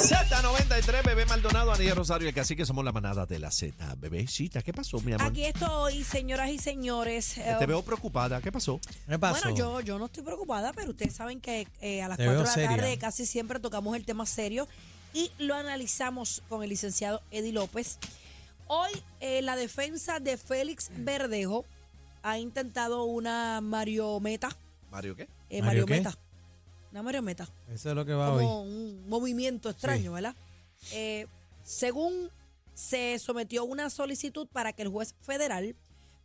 Z93, bebé Maldonado, Anilla Rosario, el cacique somos la manada de la Z. Bebecita, ¿qué pasó, mi amor? Aquí estoy, señoras y señores. Eh, Te veo preocupada, ¿qué pasó? ¿Qué pasó? Bueno, yo, yo no estoy preocupada, pero ustedes saben que eh, a las Te 4 veo de la seria. tarde casi siempre tocamos el tema serio y lo analizamos con el licenciado Eddie López. Hoy eh, la defensa de Félix Verdejo ha intentado una mariometa. Mario, ¿qué? Eh, ¿Mario qué? mariometa. Una mariometa. Eso es lo que va como hoy. un movimiento extraño, ¿verdad? Eh, según se sometió una solicitud para que el juez federal,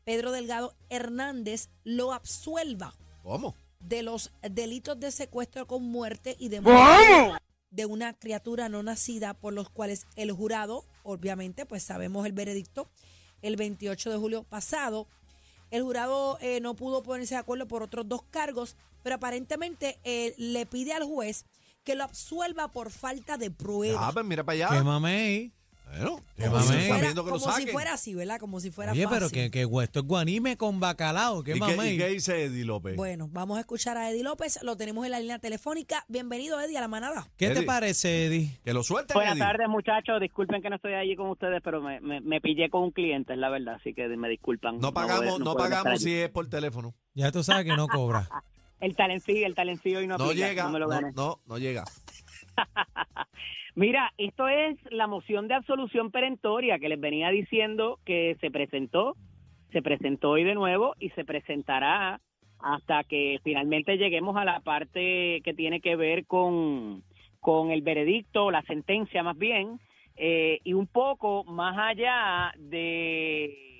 Pedro Delgado Hernández, lo absuelva ¿Cómo? de los delitos de secuestro con muerte y de muerte de una criatura no nacida por los cuales el jurado, obviamente, pues sabemos el veredicto, el 28 de julio pasado, el jurado eh, no pudo ponerse de acuerdo por otros dos cargos, pero aparentemente eh, le pide al juez que lo absuelva por falta de prueba. Ah, pues mira para allá. ¿Qué mamey? Bueno, Qué como si fuera, que lo como si saquen. fuera así, ¿verdad? Como si fuera Oye, pero fácil. que, que esto es guanime con bacalao. ¿Qué ¿Y qué, mamey? ¿Y qué dice Eddie López? Bueno, vamos a escuchar a Eddie López, lo tenemos en la línea telefónica. Bienvenido, Eddie, a la manada. ¿Qué te Eddie. parece, Eddie? Que lo suelten, Buenas Eddie. tardes, muchachos. Disculpen que no estoy allí con ustedes, pero me, me, me pillé con un cliente, es la verdad, así que me disculpan. No pagamos, no, puedo estar pagamos allí. si es por teléfono. Ya tú sabes que no cobra. El talent fee, el talent fee hoy no, No aplica, llega, no me lo no, gané. no, no llega. Mira, esto es la moción de absolución perentoria que les venía diciendo que se presentó, se presentó hoy de nuevo y se presentará hasta que finalmente lleguemos a la parte que tiene que ver con, con el veredicto, la sentencia más bien, eh, y un poco más allá de...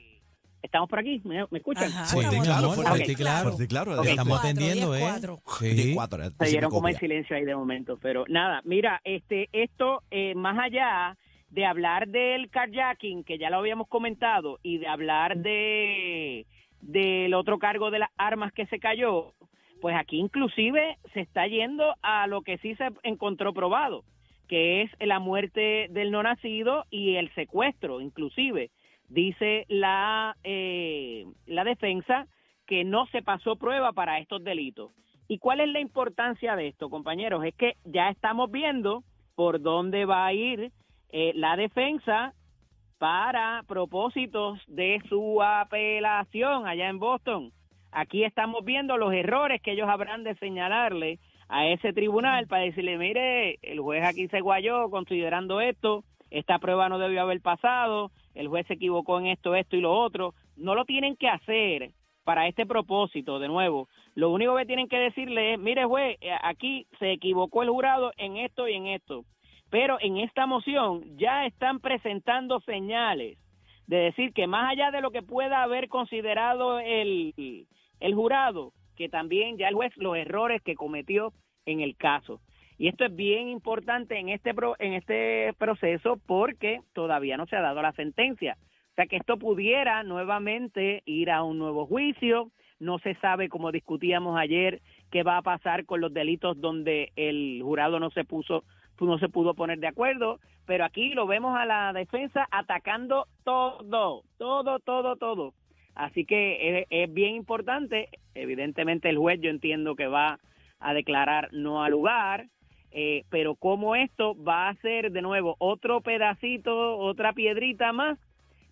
¿Estamos por aquí? ¿Me, me escuchan? Ajá, Sí, fuerte claro. Fuerte y claro, estamos Cuatro, atendiendo, ¿eh? cuatro. Sí. cuatro, se dieron como en silencio ahí de momento, pero nada, mira, este, esto eh, más allá de hablar del carjacking que ya lo habíamos comentado y de hablar de del otro cargo de las armas que se cayó, pues aquí inclusive se está yendo a lo que sí se encontró probado, que es la muerte del no nacido y el secuestro, inclusive dice la eh, la defensa que no se pasó prueba para estos delitos. ¿Y cuál es la importancia de esto, compañeros? Es que ya estamos viendo por dónde va a ir eh, la defensa para propósitos de su apelación allá en Boston. Aquí estamos viendo los errores que ellos habrán de señalarle a ese tribunal para decirle, mire, el juez aquí se guayó considerando esto, esta prueba no debió haber pasado, el juez se equivocó en esto, esto y lo otro. No lo tienen que hacer para este propósito, de nuevo. Lo único que tienen que decirle es, mire juez, eh, aquí se equivocó el jurado en esto y en esto. Pero en esta moción ya están presentando señales de decir que más allá de lo que pueda haber considerado el, el jurado, que también ya el juez los errores que cometió en el caso. Y esto es bien importante en este pro- en este proceso porque todavía no se ha dado la sentencia. O sea que esto pudiera nuevamente ir a un nuevo juicio. No se sabe, como discutíamos ayer, qué va a pasar con los delitos donde el jurado no se puso, no se pudo poner de acuerdo. Pero aquí lo vemos a la defensa atacando todo, todo, todo, todo. Así que es, es bien importante. Evidentemente el juez yo entiendo que va a declarar no al lugar. Eh, pero como esto va a ser de nuevo otro pedacito, otra piedrita más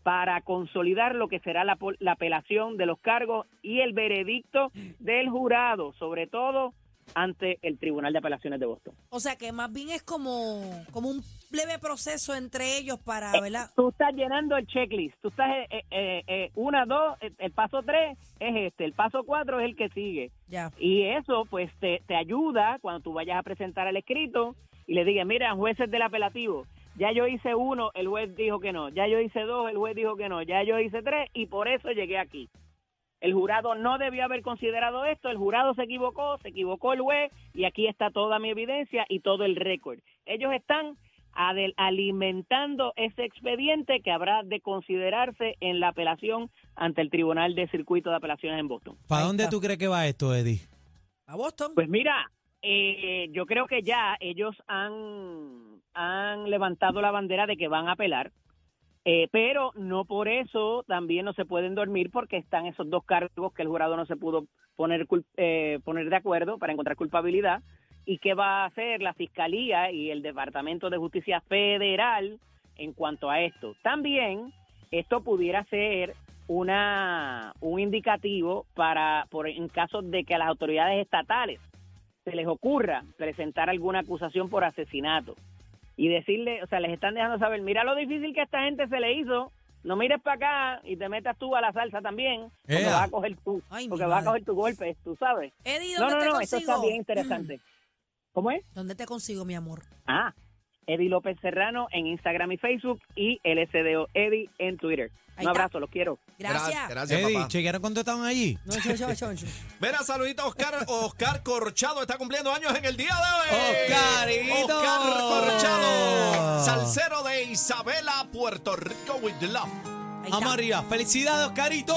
para consolidar lo que será la, la apelación de los cargos y el veredicto del jurado, sobre todo ante el Tribunal de Apelaciones de Boston. O sea que más bien es como, como un leve proceso entre ellos para, ¿verdad? Tú estás llenando el checklist, tú estás, eh, eh, eh, una, dos, el, el paso tres es este, el paso cuatro es el que sigue. Ya. Y eso pues te, te ayuda cuando tú vayas a presentar el escrito y le digas, mira, jueces del apelativo, ya yo hice uno, el juez dijo que no, ya yo hice dos, el juez dijo que no, ya yo hice tres y por eso llegué aquí. El jurado no debió haber considerado esto, el jurado se equivocó, se equivocó el juez y aquí está toda mi evidencia y todo el récord. Ellos están alimentando ese expediente que habrá de considerarse en la apelación ante el Tribunal de Circuito de Apelaciones en Boston. ¿Para dónde tú crees que va esto, Eddie? A Boston. Pues mira, eh, yo creo que ya ellos han, han levantado la bandera de que van a apelar, eh, pero no por eso también no se pueden dormir porque están esos dos cargos que el jurado no se pudo poner, eh, poner de acuerdo para encontrar culpabilidad y qué va a hacer la Fiscalía y el Departamento de Justicia Federal en cuanto a esto. También esto pudiera ser una un indicativo para por en caso de que a las autoridades estatales se les ocurra presentar alguna acusación por asesinato y decirle, o sea, les están dejando saber, mira lo difícil que a esta gente se le hizo, no mires para acá y te metas tú a la salsa también, porque Ea. vas a coger tú, Ay, porque vas a coger tu golpe, tú sabes. Eddie, No, ¿dónde no, te no, esto consigo? está bien interesante. ¿Cómo es? ¿Dónde te consigo, mi amor? Ah, Eddie López Serrano en Instagram y Facebook y LSDO Eddie en Twitter. Ahí Un está. abrazo, los quiero. Gracias. Gracias, Eddie, papá. ¿chequearon cuánto estaban allí? No, yo, yo, yo, yo. Mira, saludito a Oscar. Oscar Corchado está cumpliendo años en el día de hoy. ¡Oscarito! Oscar Corchado, salsero de Isabela, Puerto Rico with love. Ahí está. arriba. ¡Felicidades, Oscarito!